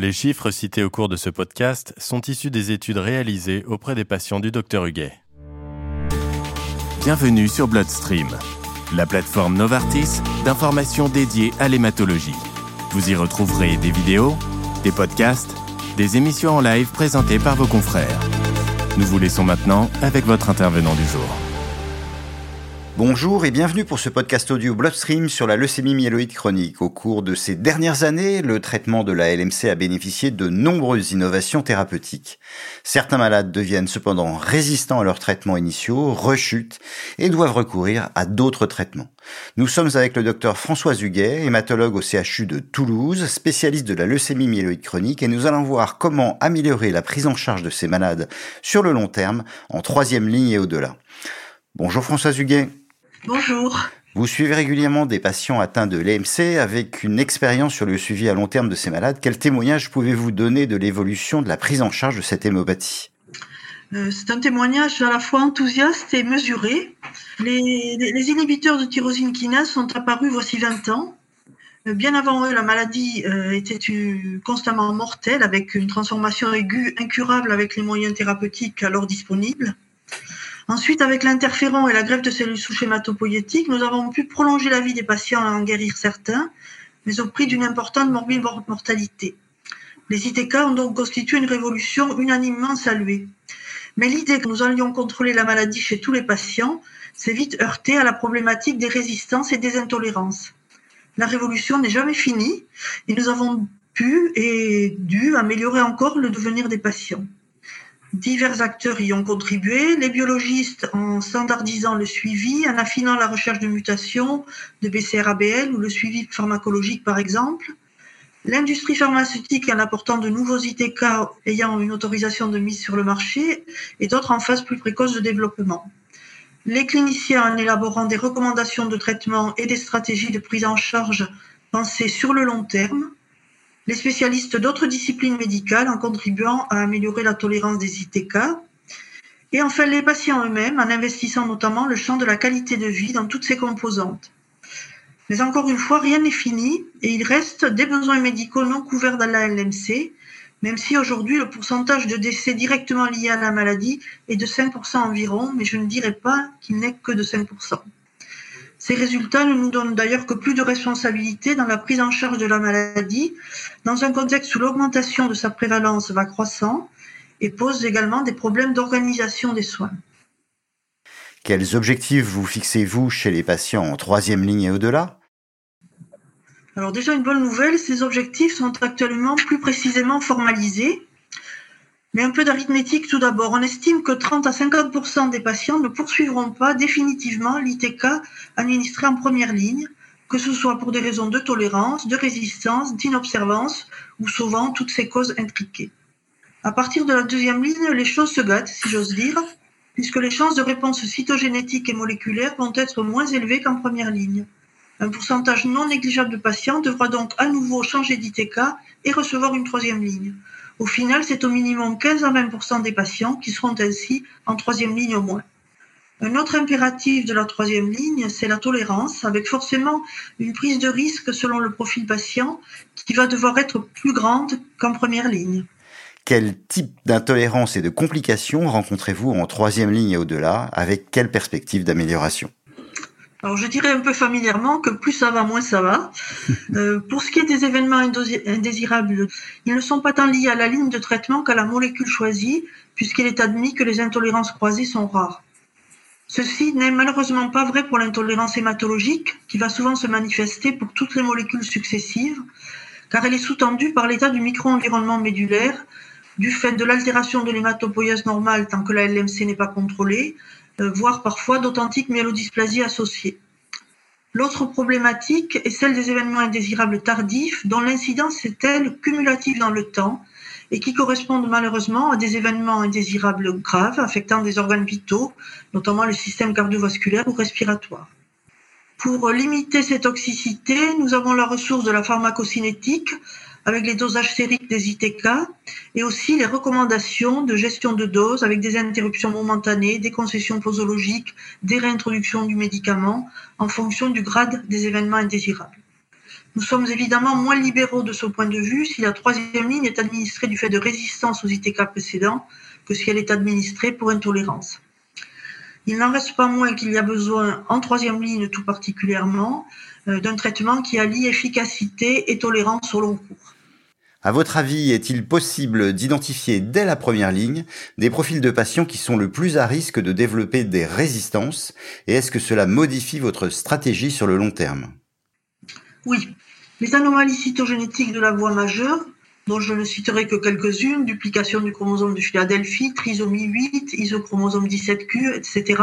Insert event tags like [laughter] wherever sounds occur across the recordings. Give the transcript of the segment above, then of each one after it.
Les chiffres cités au cours de ce podcast sont issus des études réalisées auprès des patients du Dr Huguet. Bienvenue sur Bloodstream, la plateforme Novartis d'informations dédiées à l'hématologie. Vous y retrouverez des vidéos, des podcasts, des émissions en live présentées par vos confrères. Nous vous laissons maintenant avec votre intervenant du jour. Bonjour et bienvenue pour ce podcast audio Bloodstream sur la leucémie myéloïde chronique. Au cours de ces dernières années, le traitement de la LMC a bénéficié de nombreuses innovations thérapeutiques. Certains malades deviennent cependant résistants à leurs traitements initiaux, rechutent et doivent recourir à d'autres traitements. Nous sommes avec le docteur François Huguet, hématologue au CHU de Toulouse, spécialiste de la leucémie myéloïde chronique et nous allons voir comment améliorer la prise en charge de ces malades sur le long terme, en troisième ligne et au-delà. Bonjour François Huguet. Bonjour. Vous suivez régulièrement des patients atteints de l'EMC avec une expérience sur le suivi à long terme de ces malades. Quel témoignage pouvez-vous donner de l'évolution de la prise en charge de cette hémopathie? Euh, c'est un témoignage à la fois enthousiaste et mesuré. Les, inhibiteurs de tyrosine kinase sont apparus voici 20 ans. Euh, bien avant eux, la maladie euh, était constamment mortelle avec une transformation aiguë incurable avec les moyens thérapeutiques alors disponibles. Ensuite, avec l'interféron et la greffe de cellules souches hématopoïétiques, nous avons pu prolonger la vie des patients et en guérir certains, mais au prix d'une importante morbide mortalité. Les ITK ont donc constitué une révolution unanimement saluée. Mais l'idée que nous allions contrôler la maladie chez tous les patients s'est vite heurtée à la problématique des résistances et des intolérances. La révolution n'est jamais finie et nous avons pu et dû améliorer encore le devenir des patients. Divers acteurs y ont contribué, les biologistes en standardisant le suivi, en affinant la recherche de mutations, de BCR-ABL ou le suivi pharmacologique par exemple, l'industrie pharmaceutique en apportant de nouveaux ITK ayant une autorisation de mise sur le marché et d'autres en phase plus précoce de développement. Les cliniciens en élaborant des recommandations de traitement et des stratégies de prise en charge pensées sur le long terme, les spécialistes d'autres disciplines médicales en contribuant à améliorer la tolérance des ITK, et enfin les patients eux-mêmes en investissant notamment le champ de la qualité de vie dans toutes ses composantes. Mais encore une fois, rien n'est fini et il reste des besoins médicaux non couverts dans la LMC, même si aujourd'hui le pourcentage de décès directement liés à la maladie est de 5% environ, mais je ne dirais pas qu'il n'est que de 5%. Ces résultats ne nous donnent d'ailleurs que plus de responsabilité dans la prise en charge de la maladie, dans un contexte où l'augmentation de sa prévalence va croissant et pose également des problèmes d'organisation des soins. Quels objectifs vous fixez-vous chez les patients en troisième ligne et au-delà? Alors déjà une bonne nouvelle, ces objectifs sont actuellement plus précisément formalisés mais un peu d'arithmétique tout d'abord. On estime que 30 à 50% des patients ne poursuivront pas définitivement l'ITK administré en première ligne, que ce soit pour des raisons de tolérance, de résistance, d'inobservance ou souvent toutes ces causes intriquées. À partir de la deuxième ligne, les choses se gâtent, si j'ose dire, puisque les chances de réponse cytogénétique et moléculaire vont être moins élevées qu'en première ligne. Un pourcentage non négligeable de patients devra donc à nouveau changer d'ITK et recevoir une troisième ligne. Au final, c'est au minimum 15 à 20% des patients qui seront ainsi en troisième ligne au moins. Un autre impératif de la troisième ligne, c'est la tolérance, avec forcément une prise de risque selon le profil patient qui va devoir être plus grande qu'en première ligne. Quel type d'intolérance et de complications rencontrez-vous en troisième ligne et au-delà, avec quelle perspective d'amélioration? Alors je dirais un peu familièrement que plus ça va, moins ça va. [laughs] Euh, pour ce qui est des événements indésirables, ils ne sont pas tant liés à la ligne de traitement qu'à la molécule choisie, puisqu'il est admis que les intolérances croisées sont rares. Ceci n'est malheureusement pas vrai pour l'intolérance hématologique, qui va souvent se manifester pour toutes les molécules successives, car elle est sous-tendue par l'état du micro-environnement médulaire, du fait de l'altération de l'hématopoïèse normale tant que la LMC n'est pas contrôlée, voire parfois d'authentiques myélodysplasies associées. L'autre problématique est celle des événements indésirables tardifs dont l'incidence est elle cumulative dans le temps et qui correspondent malheureusement à des événements indésirables graves affectant des organes vitaux, notamment le système cardiovasculaire ou respiratoire. Pour limiter cette toxicité, nous avons la ressource de la pharmacocinétique avec les dosages sériques des ITK et aussi les recommandations de gestion de dose avec des interruptions momentanées, des concessions posologiques, des réintroductions du médicament en fonction du grade des événements indésirables. Nous sommes évidemment moins libéraux de ce point de vue si la troisième ligne est administrée du fait de résistance aux ITK précédents que si elle est administrée pour intolérance. Il n'en reste pas moins qu'il y a besoin, en troisième ligne tout particulièrement, euh, d'un traitement qui allie efficacité et tolérance au long cours. À votre avis, est-il possible d'identifier dès la première ligne des profils de patients qui sont le plus à risque de développer des résistances? Et est-ce que cela modifie votre stratégie sur le long terme? Oui. Les anomalies cytogénétiques de la voie majeure, dont je ne citerai que quelques-unes, duplication du chromosome de Philadelphie, trisomie 8, isochromosome 17Q, etc.,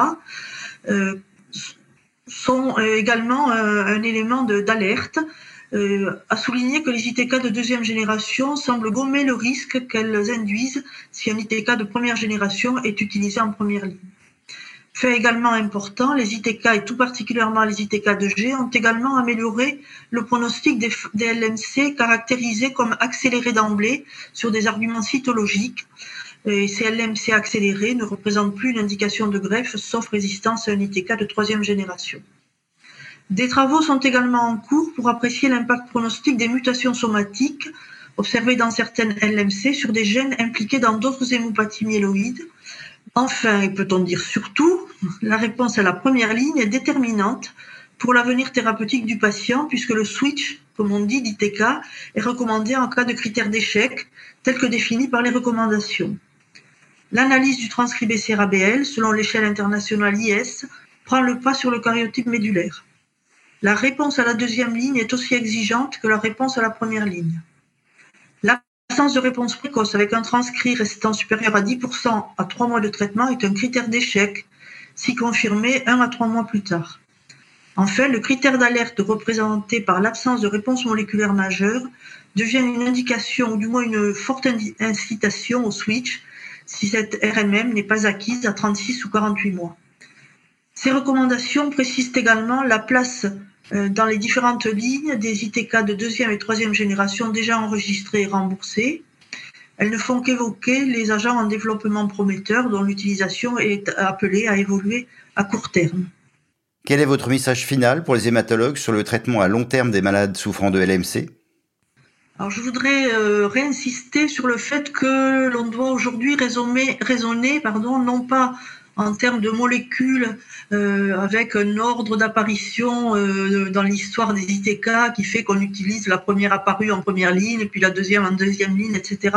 euh, sont euh, également euh, un élément d'alerte euh, a souligné que les ITK de deuxième génération semblent gommer le risque qu'elles induisent si un ITK de première génération est utilisé en première ligne. Fait également important, les ITK et tout particulièrement les ITK de G ont également amélioré le pronostic des, LMC caractérisés comme accélérés d'emblée sur des arguments cytologiques. Et ces LMC accélérés ne représentent plus une indication de greffe sauf résistance à un ITK de troisième génération. Des travaux sont également en cours pour apprécier l'impact pronostic des mutations somatiques observées dans certaines LMC sur des gènes impliqués dans d'autres hémopathies myéloïdes. Enfin, et peut-on dire surtout, la réponse à la première ligne est déterminante pour l'avenir thérapeutique du patient puisque le switch, comme on dit, d'ITK est recommandé en cas de critères d'échec tels que définis par les recommandations. L'analyse du transcrit BCR-ABL selon l'échelle internationale IS prend le pas sur le cariotype médulaire. La réponse à la deuxième ligne est aussi exigeante que la réponse à la première ligne. L'absence de réponse précoce avec un transcrit restant supérieur à 10% à 3 mois de traitement est un critère d'échec, si confirmé 1 à 3 mois plus tard. Enfin, le critère d'alerte représenté par l'absence de réponse moléculaire majeure devient une indication ou du moins une forte incitation au switch si cette RMM n'est pas acquise à 36 ou 48 mois. Ces recommandations précisent également la place euh, dans les différentes lignes des ITK de deuxième et troisième génération déjà enregistrés et remboursés. Elles ne font qu'évoquer les agents en développement prometteur dont l'utilisation est appelée à évoluer à court terme. Quel est votre message final pour les hématologues sur le traitement à long terme des malades souffrant de LMC alors je voudrais euh, réinsister sur le fait que l'on doit aujourd'hui raisonner, raisonner pardon, non pas en termes de molécules euh, avec un ordre d'apparition euh, dans l'histoire des ITK qui fait qu'on utilise la première apparue en première ligne, puis la deuxième en deuxième ligne, etc.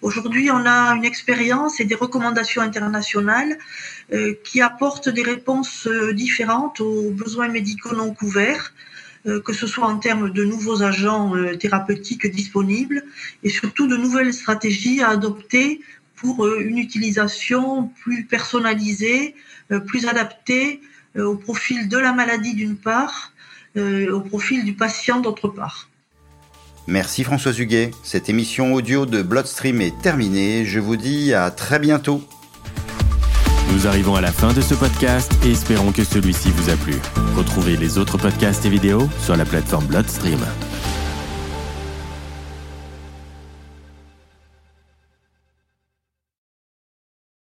Aujourd'hui, on a une expérience et des recommandations internationales euh, qui apportent des réponses différentes aux besoins médicaux non couverts que ce soit en termes de nouveaux agents thérapeutiques disponibles et surtout de nouvelles stratégies à adopter pour euh, une utilisation plus personnalisée, euh, plus adaptée euh, au profil de la maladie d'une part, au profil du patient d'autre part. Merci François Huguet. Cette émission audio de Bloodstream est terminée. Je vous dis à très bientôt. Nous arrivons à la fin de ce podcast et espérons que celui-ci vous a plu. Retrouvez les autres podcasts et vidéos sur la plateforme Bloodstream.